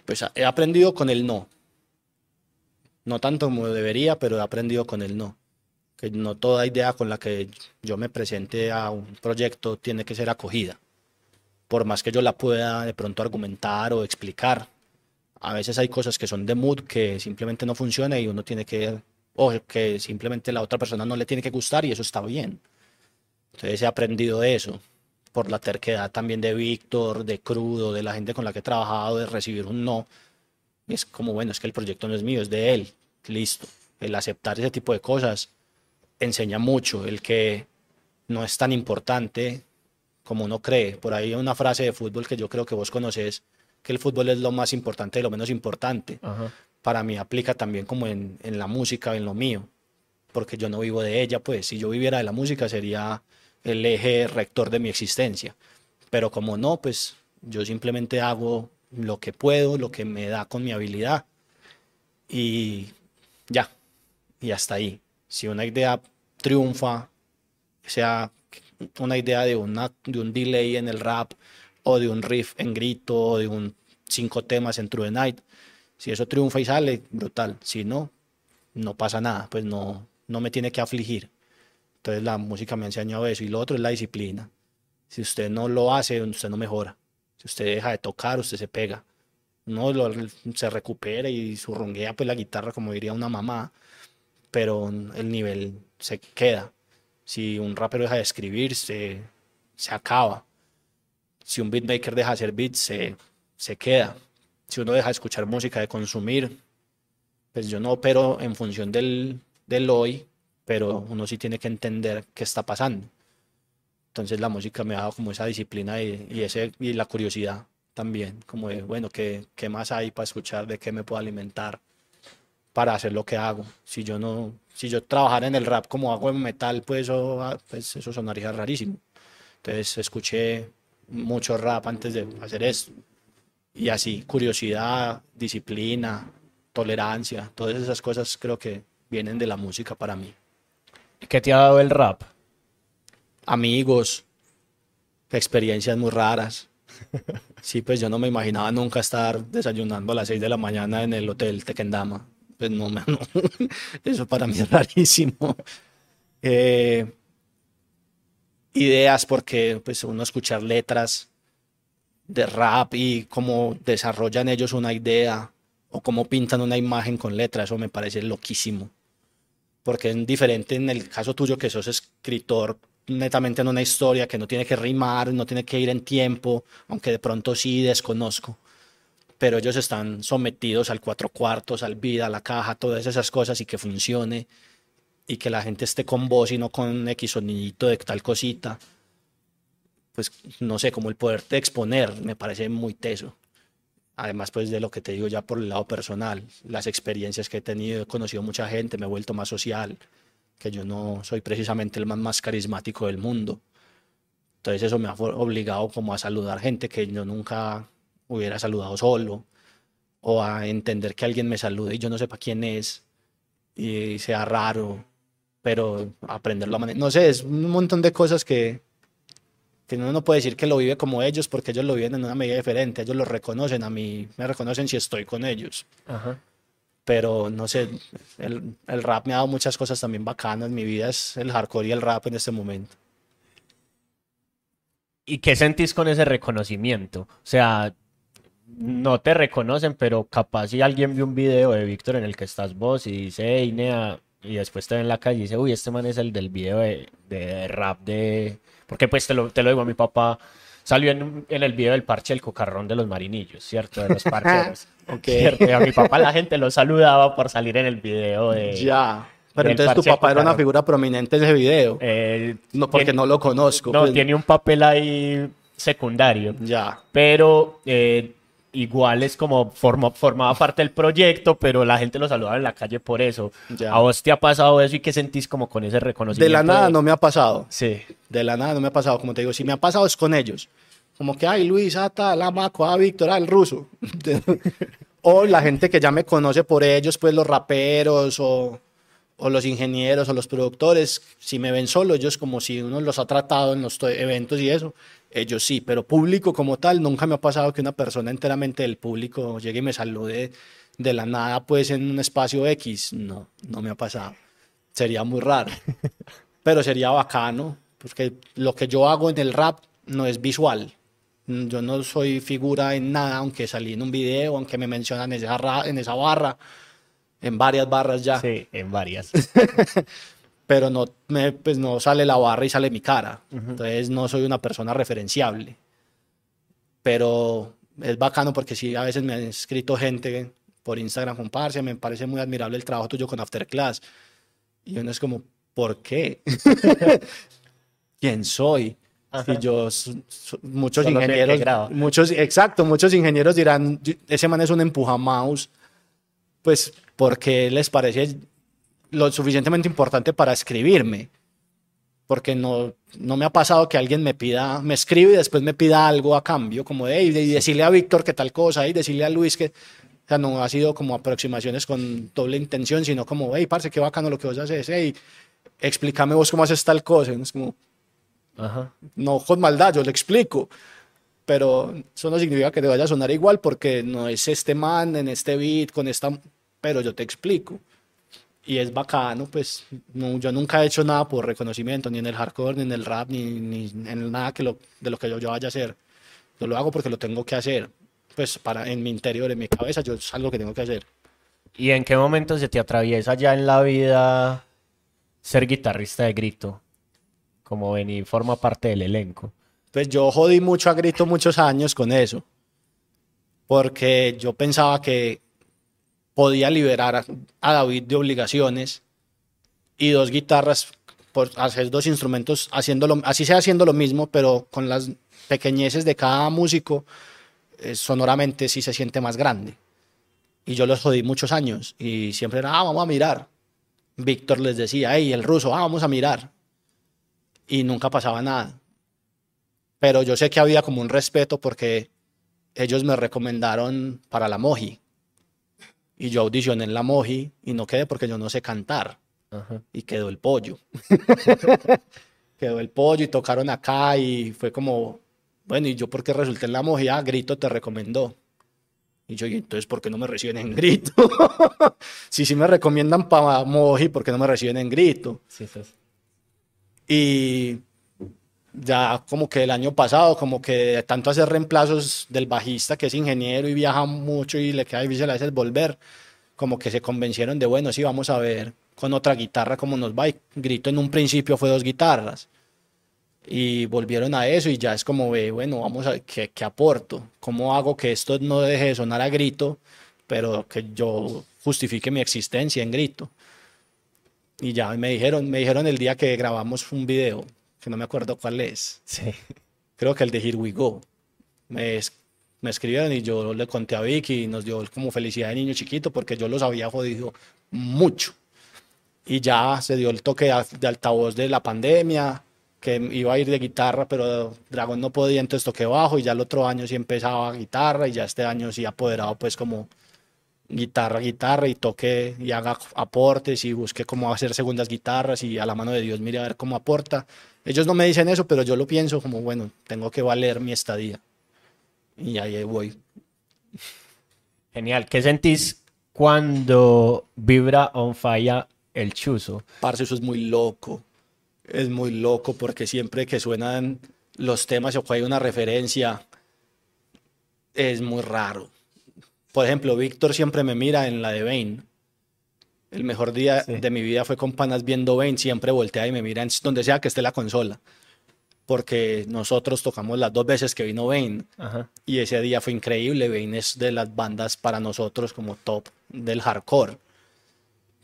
Pues he aprendido con el no. No tanto como debería, pero he aprendido con el no. Que no toda idea con la que yo me presente a un proyecto tiene que ser acogida. Por más que yo la pueda de pronto argumentar o explicar. A veces hay cosas que son de mood que simplemente no funcionan y uno tiene que, o que simplemente la otra persona no le tiene que gustar y eso está bien. Entonces he aprendido de eso, por la terquedad también de Víctor, de Crudo, de la gente con la que he trabajado, de recibir un no. Y es como, bueno, es que el proyecto no es mío, es de él. Listo. El aceptar ese tipo de cosas enseña mucho. El que no es tan importante como uno cree. Por ahí hay una frase de fútbol que yo creo que vos conoces, que el fútbol es lo más importante y lo menos importante. Ajá. Para mí aplica también como en, en la música, en lo mío, porque yo no vivo de ella, pues si yo viviera de la música sería el eje rector de mi existencia. Pero como no, pues yo simplemente hago lo que puedo, lo que me da con mi habilidad y ya, y hasta ahí. Si una idea triunfa, sea una idea de, una, de un delay en el rap o de un riff en grito o de un cinco temas en True Night, si eso triunfa y sale, brutal. Si no, no pasa nada, pues no, no me tiene que afligir. Entonces la música me ha enseñado eso. Y lo otro es la disciplina. Si usted no lo hace, usted no mejora. Si usted deja de tocar, usted se pega. No lo- se recupera y surronguea pues la guitarra, como diría una mamá, pero el nivel se queda. Si un rapero deja de escribir, se, se acaba. Si un beatmaker deja de hacer beats, se, se queda. Si uno deja de escuchar música, de consumir, pues yo no opero en función del, del hoy, pero uno sí tiene que entender qué está pasando. Entonces la música me ha dado como esa disciplina y, y, ese, y la curiosidad también, como de, bueno, ¿qué, ¿qué más hay para escuchar? ¿De qué me puedo alimentar para hacer lo que hago? Si yo no, si yo trabajara en el rap como hago en metal, pues eso, pues eso sonaría rarísimo. Entonces escuché mucho rap antes de hacer esto. Y así, curiosidad, disciplina, tolerancia, todas esas cosas creo que vienen de la música para mí. ¿Qué te ha dado el rap? Amigos, experiencias muy raras. Sí, pues yo no me imaginaba nunca estar desayunando a las 6 de la mañana en el hotel Tequendama. Pues no, me- no. eso para mí es rarísimo. Eh, ideas, porque pues uno escuchar letras de rap y cómo desarrollan ellos una idea o cómo pintan una imagen con letras, eso me parece loquísimo. Porque es diferente en el caso tuyo que sos escritor netamente en una historia que no tiene que rimar, no tiene que ir en tiempo, aunque de pronto sí desconozco. Pero ellos están sometidos al cuatro cuartos, al vida, a la caja, todas esas cosas y que funcione y que la gente esté con vos y no con X sonidito de tal cosita. Pues no sé, como el poderte exponer me parece muy teso. Además, pues de lo que te digo ya por el lado personal, las experiencias que he tenido, he conocido mucha gente, me he vuelto más social, que yo no soy precisamente el man más carismático del mundo. Entonces eso me ha obligado como a saludar gente que yo nunca hubiera saludado solo, o a entender que alguien me salude y yo no sepa quién es, y sea raro, pero aprenderlo a manejar. No sé, es un montón de cosas que, que uno no puede decir que lo vive como ellos porque ellos lo viven en una medida diferente, ellos lo reconocen, a mí me reconocen si estoy con ellos, Ajá. pero no sé, el, el rap me ha dado muchas cosas también bacanas, mi vida es el hardcore y el rap en este momento. ¿Y qué sentís con ese reconocimiento? O sea, no te reconocen, pero capaz si alguien vio un video de Víctor en el que estás vos y dice, hey, Nea, y después te ve en la calle y dice, uy, este man es el del video de, de rap de... Porque pues te lo, te lo digo, mi papá salió en, en el video del parche del cocarrón de los marinillos, ¿cierto? De los parcheros. Ok. ¿cierto? Y a mi papá la gente lo saludaba por salir en el video de... Ya. Pero entonces tu papá era una figura prominente en ese video. Eh, no, porque tiene- no lo conozco. No, pues. tiene un papel ahí secundario. Ya. pero eh, igual es como forma, formaba parte del proyecto, pero la gente lo saludaba en la calle por eso. Ya. ¿A vos te ha pasado eso y qué sentís como con ese reconocimiento? De la nada no me ha pasado. Sí. De la nada no me ha pasado. Como te digo, si me ha pasado es con ellos. Como que, ay, Luis, ata, la maco, ah, Víctor, ah, el ruso. o la gente que ya me conoce por ellos, pues los raperos o, o los ingenieros o los productores. Si me ven solo, ellos como si uno los ha tratado en los to- eventos y eso. Ellos sí, pero público como tal, nunca me ha pasado que una persona enteramente del público llegue y me salude de la nada, pues en un espacio X. No, no me ha pasado. Sería muy raro pero sería bacano, porque lo que yo hago en el rap no es visual. Yo no soy figura en nada, aunque salí en un video, aunque me mencionan en esa, en esa barra, en varias barras ya, Sí, en varias. pero no, me, pues no sale la barra y sale mi cara. Entonces no soy una persona referenciable. Pero es bacano porque sí, a veces me han escrito gente por Instagram, comparse, me parece muy admirable el trabajo tuyo con Afterclass. Y uno es como, ¿por qué? quién soy. Si yo, muchos Solo ingenieros, muchos, exacto, muchos ingenieros dirán, ese man es un empujamouse, pues porque les parece lo suficientemente importante para escribirme. Porque no, no me ha pasado que alguien me pida, me escribe y después me pida algo a cambio, como de, "Ey, de decirle a Víctor que tal cosa, y decirle a Luis que, o sea, no ha sido como aproximaciones con doble intención, sino como, hey, parce, qué bacano lo que vos haces, hey, explícame vos cómo haces tal cosa. Es como, Ajá. no con maldad, yo le explico. Pero eso no significa que te vaya a sonar igual porque no es este man en este beat con esta, pero yo te explico. Y es bacano, pues no, yo nunca he hecho nada por reconocimiento, ni en el hardcore, ni en el rap, ni, ni en nada que lo, de lo que yo, yo vaya a hacer. Yo lo hago porque lo tengo que hacer, pues para en mi interior, en mi cabeza, yo es algo que tengo que hacer. ¿Y en qué momento se te atraviesa ya en la vida ser guitarrista de grito? Como venir forma parte del elenco. Pues yo jodí mucho a grito muchos años con eso, porque yo pensaba que podía liberar a, David de obligaciones y dos guitarras por hacer dos instrumentos, haciéndolo, así sea haciendo lo mismo, pero con las pequeñeces de cada músico, eh, sonoramente sí se siente más grande. Y yo los jodí muchos años y siempre era, ah, vamos a mirar. Víctor les decía, hey, el ruso, ah, vamos a mirar. Y nunca pasaba nada pero yo sé que había como un respeto porque ellos me recomendaron para la Moji. Y yo audicioné en la Moji y no quedé porque yo no sé cantar. Ajá. Y quedó el pollo. quedó el pollo y tocaron acá y fue como, bueno, ¿y yo por qué resulté en la Moji? Ah, Grito te recomendó. Y yo, ¿y entonces por qué no me reciben en Grito? si sí me recomiendan para Moji, ¿por qué no me reciben en Grito? Sí, sí. Y ya como que el año pasado, como que tanto hacer reemplazos del bajista que es ingeniero y viaja mucho y le queda difícil a veces volver, como que se convencieron de, bueno, sí, vamos a ver con otra guitarra cómo nos va. Y Grito en un principio fue dos guitarras. Y volvieron a eso y ya es como, bueno, vamos a qué, qué aporto, cómo hago que esto no deje de sonar a grito, pero que yo justifique mi existencia en grito. Y ya me dijeron, me dijeron el día que grabamos un video, que no me acuerdo cuál es, Sí. creo que el de Here We Go. Me, es- me escribieron y yo le conté a Vicky y nos dio como felicidad de niño chiquito porque yo los había jodido mucho. Y ya se dio el toque de, altavoz de la pandemia, que iba a ir de guitarra, pero Dragón no podía, entonces toqué bajo y ya el otro año sí empezaba guitarra y ya este año sí apoderado pues como guitarra, guitarra y toque y haga aportes y busque cómo hacer segundas guitarras y a la mano de Dios mire a ver cómo aporta. Ellos no me dicen eso, pero yo lo pienso como, bueno, tengo que valer mi estadía. Y ahí voy. Genial. ¿Qué sentís cuando vibra on fire el chuzo? Parce, eso es muy loco. Es muy loco porque siempre que suenan los temas o que hay una referencia, es muy raro. Por ejemplo, Víctor siempre me mira en la de Bane. El mejor día Sí. de mi vida fue con panas viendo Bane. Siempre voltea y me mira en donde sea que esté la consola. Porque nosotros tocamos las dos veces que vino Bane. Ajá. Y ese día fue increíble. Bane es de las bandas para nosotros como top del hardcore.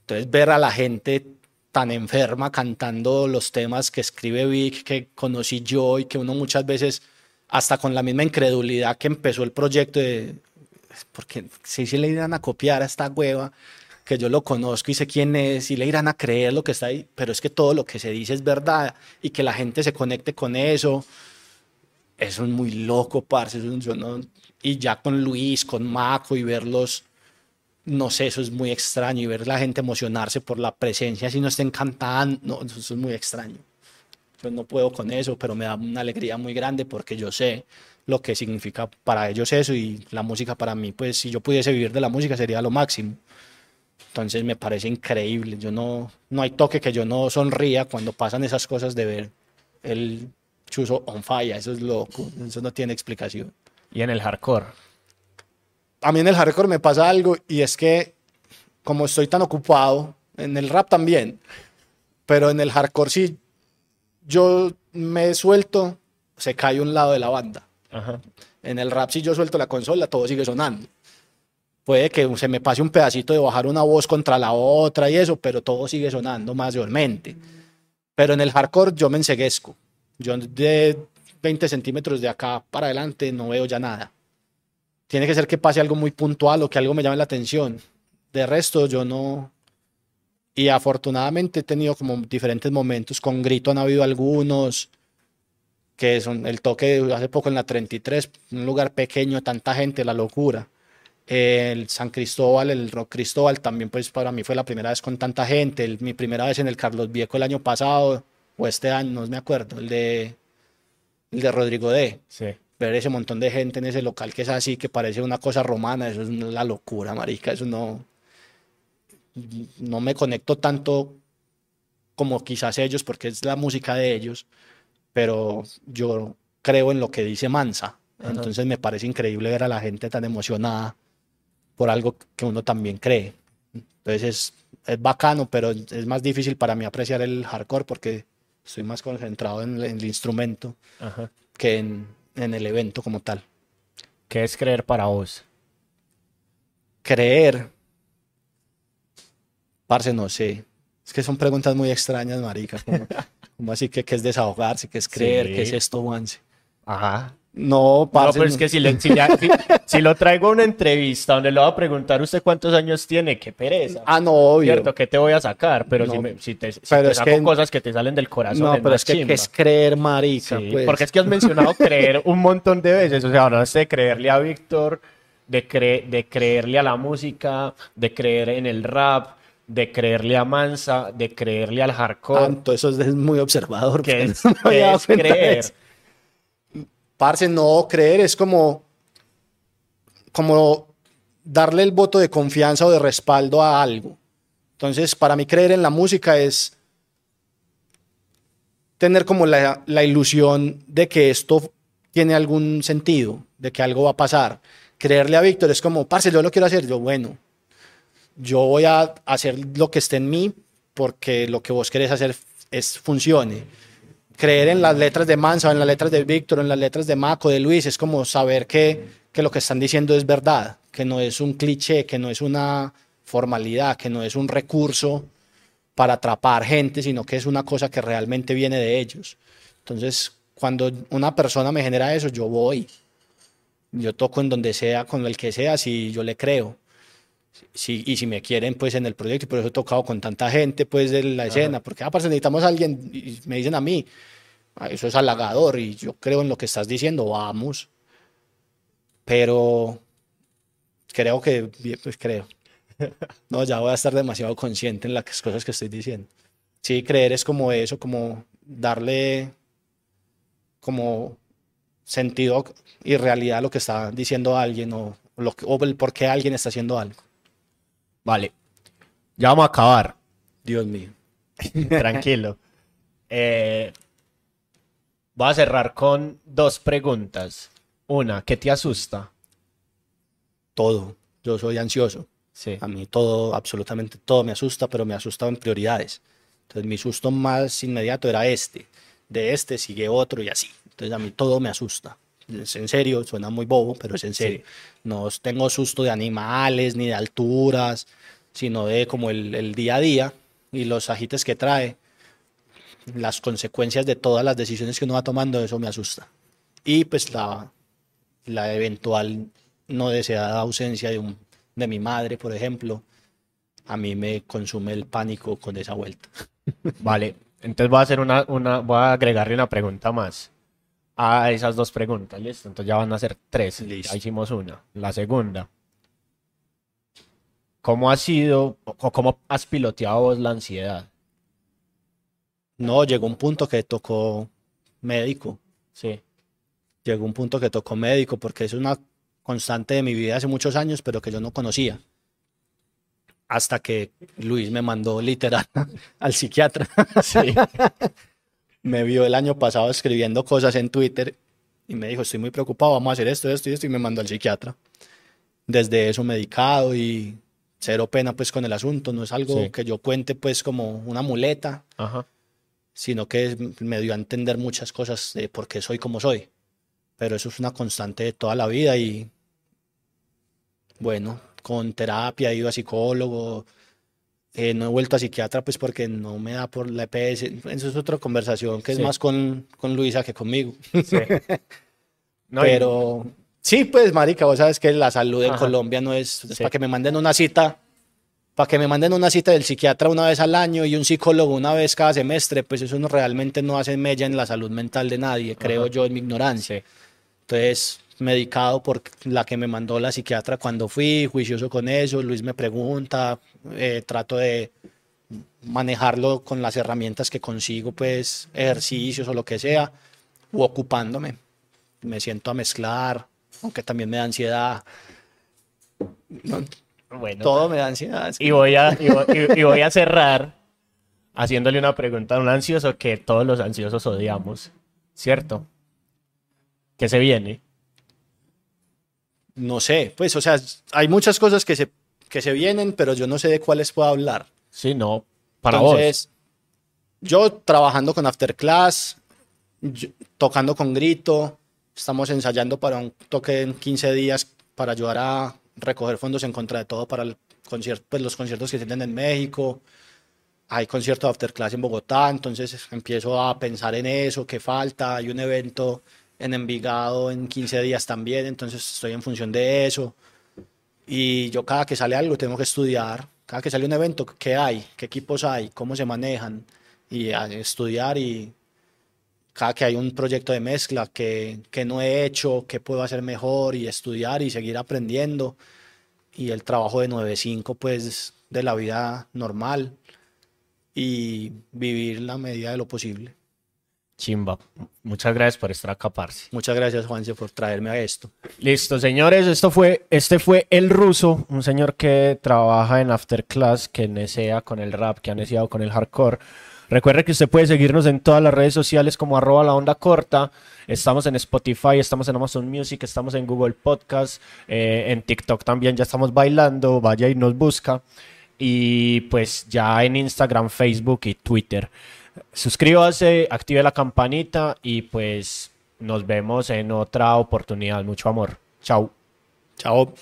Entonces ver a la gente tan enferma cantando los temas que escribe Vic, que conocí yo y que uno muchas veces, hasta con la misma incredulidad que empezó el proyecto de, porque si se le irán a copiar a esta hueva, que yo lo conozco y sé quién es, y le irán a creer lo que está ahí, pero es que todo lo que se dice es verdad y que la gente se conecte con eso. Eso es muy loco, parce. eso yo y ya con Luis, con Maco y verlos, no sé, eso es muy extraño. Y ver la gente emocionarse por la presencia, si no estén cantando, no, eso es muy extraño. Yo no puedo con eso, pero me da una alegría muy grande porque yo sé lo que significa para ellos eso y la música para mí, pues si yo pudiese vivir de la música sería lo máximo. Entonces me parece increíble. Yo no, no hay toque que yo no sonría cuando pasan esas cosas de ver el chuzo on fire. Eso es loco. Eso no tiene explicación. Y en el hardcore. A mí en el hardcore me pasa algo y es que como estoy tan ocupado, en el rap también, pero en el hardcore sí, yo me suelto, se cae un lado de la banda. Ajá. En el rap si yo suelto la consola, todo sigue sonando. Puede que se me pase un pedacito de bajar una voz contra la otra y eso, pero todo sigue sonando mayormente. Pero en el hardcore yo me enseguezco. Yo de 20 centímetros de acá para adelante no veo ya nada. Tiene que ser que pase algo muy puntual o que algo me llame la atención. De resto, yo no. Y afortunadamente he tenido como diferentes momentos. Con grito han habido algunos que son el toque de hace poco en la 33, un lugar pequeño, tanta gente, la locura. El San Cristóbal, el Rock Cristóbal, también pues para mí fue la primera vez con tanta gente. El- mi primera vez en el Carlos Viejo el año pasado, o este año, no me acuerdo, el de, el de Rodrigo D. Sí. Ver ese montón de gente en ese local que es así, que parece una cosa romana, eso es la locura, marica, eso no... No me conecto tanto como quizás ellos, porque es la música de ellos, pero yo creo en lo que dice Mansa. Ajá. Entonces me parece increíble ver a la gente tan emocionada por algo que uno también cree. Entonces es, es bacano, pero es más difícil para mí apreciar el hardcore porque estoy más concentrado en, el- en el instrumento Ajá. que en, en el evento como tal. ¿Qué es creer para vos? Creer. Parce, no sé. Es que son preguntas muy extrañas, marica. Como, como así que qué es desahogarse, qué es creer, qué es Sí. esto, Juanse. Ajá. No, No, parce. pero es no. que si, le- si ya- si- si lo traigo a una entrevista donde le voy a preguntar usted cuántos años tiene, qué pereza. Ah, no, obvio. ¿Cierto? ¿Qué te voy a sacar? Pero si, No. me- si te, si Pero te saco que- cosas que te salen del corazón, No, es pero es que ¿qué chimba. es creer, marica. Sí, pues. porque es que has mencionado creer un montón de veces. O sea, hablaste de creerle a Víctor, de, cre- de creerle a la música, de creer en el rap, de creerle a Mansa, de creerle al hardcore. entonces eso es muy observador. que es, no que es creer. Parce, no, creer es como, como darle el voto de confianza o de respaldo a algo. Entonces, para mí creer en la música es tener como la, la ilusión de que esto tiene algún sentido, de que algo va a pasar. Creerle a Víctor es como, parce, yo lo quiero hacer, yo, bueno, yo voy a hacer lo que esté en mí porque lo que vos querés hacer es funcione. Creer en las letras de Mansa, en las letras de Víctor, en las letras de Maco, de Luis, es como saber que, que lo que están diciendo es verdad, que no es un cliché, que no es una formalidad, que no es un recurso para atrapar gente, sino que es una cosa que realmente viene de ellos. Entonces, cuando una persona me genera eso, yo voy. Yo toco en donde sea, con el que sea, si yo le creo. Y si me quieren, pues en el proyecto, y por eso he tocado con tanta gente, pues de la escena, porque aparte necesitamos a alguien, y me dicen a mí, "Ah, eso es halagador, y yo creo en lo que estás diciendo, vamos. Pero creo que, pues creo. No, ya voy a estar demasiado consciente en las cosas que estoy diciendo. Sí, creer es como eso, como darle como sentido y realidad a lo que está diciendo alguien o, lo que, o el por qué alguien está haciendo algo. Vale. Ya vamos a acabar. Dios mío. Tranquilo. Eh, voy a cerrar con dos preguntas. Una, ¿qué te asusta? Todo. Yo soy ansioso. Sí. A mí todo, absolutamente todo me asusta, pero me asusta en prioridades. Entonces mi susto más inmediato era este. De este sigue otro y así. Entonces a mí todo me asusta. Es en serio, suena muy bobo, pero es en serio. No tengo susto de animales ni de alturas, sino de como el, el día a día y los agites que trae. Las consecuencias de todas las decisiones que uno va tomando, eso me asusta. Y pues la, la eventual no deseada ausencia de, un, de mi madre, por ejemplo, a mí me consume el pánico con esa vuelta. Vale. Entonces voy a hacer una, una, voy a agregarle una pregunta más a esas dos preguntas, ¿listo? Entonces ya van a ser tres. Listo. Ya hicimos una. La segunda. ¿Cómo ha sido o cómo has piloteado vos la ansiedad? No, llegó un punto que tocó médico. Sí. Llegó un punto que tocó médico porque es una constante de mi vida hace muchos años, pero que yo no conocía. Hasta que Luis me mandó literal al psiquiatra. Sí. me vio el año pasado escribiendo cosas en Twitter y me dijo, estoy muy preocupado, vamos a hacer esto, esto y esto, y me mandó al psiquiatra. Desde eso medicado y cero pena pues con el asunto, no es algo Sí. que yo cuente pues como una muleta, Ajá. sino que me dio a entender muchas cosas de por qué soy como soy. Pero eso es una constante de toda la vida y bueno, con terapia, he ido a psicólogo, Eh, no he vuelto a psiquiatra pues porque no me da por la EPS. Eso es otra conversación que Sí. es más con, con Luisa que conmigo. Sí. No, y- Pero sí, pues, marica, vos sabes que la salud en Ajá. Colombia no es, es Sí. para que me manden una cita, para que me manden una cita del psiquiatra una vez al año y un psicólogo una vez cada semestre, pues eso no, realmente no hace mella en la salud mental de nadie, creo Ajá. yo en mi ignorancia. Entonces, medicado por la que me mandó la psiquiatra cuando fui, juicioso con eso, Luis me pregunta, eh, trato de manejarlo con las herramientas que consigo, pues ejercicios o lo que sea, u ocupándome. Me siento a mezclar, aunque también me da ansiedad. No, Bueno. todo me da ansiedad. es que- Y voy a, y voy, y- y voy a cerrar haciéndole una pregunta a un ansioso que todos los ansiosos odiamos, ¿cierto? ¿Qué se viene? No sé, pues, o sea, hay muchas cosas que se, que se vienen, pero yo no sé de cuáles puedo hablar. Sí, no, para Entonces, yo trabajando con Afterclass, yo- tocando con grito, estamos ensayando para un toque en 15 días para ayudar a recoger fondos en contra de todo para el concierto, pues, los conciertos que tienen en México. Hay concierto de Afterclass en Bogotá, entonces empiezo a pensar en eso, qué falta. Hay un evento en Envigado en 15 días también, entonces estoy en función de eso. Y yo cada que sale algo tengo que estudiar, cada que sale un evento, qué hay, qué equipos hay, cómo se manejan, y estudiar y cada que hay un proyecto de mezcla que, que no he hecho, qué puedo hacer mejor y estudiar y seguir aprendiendo. Y el trabajo de 9-5 pues de la vida normal y vivir la medida de lo posible. Chimba. Muchas gracias por estar acá, parce. Muchas gracias Juanse por traerme a esto. Listo, señores, esto fue, este fue El Ruso, un señor que trabaja en Afterclass, que nesea con el rap, que ha neceado con el hardcore. Recuerde que usted puede seguirnos en todas las redes sociales como arroba la onda corta. Estamos en Spotify, estamos en Amazon Music, estamos en Google Podcast, eh, en TikTok también ya estamos bailando, vaya y nos busca. Y pues ya en Instagram, Facebook y Twitter. Suscríbase, active la campanita y pues nos vemos en otra oportunidad. Mucho amor. Chao. Chao.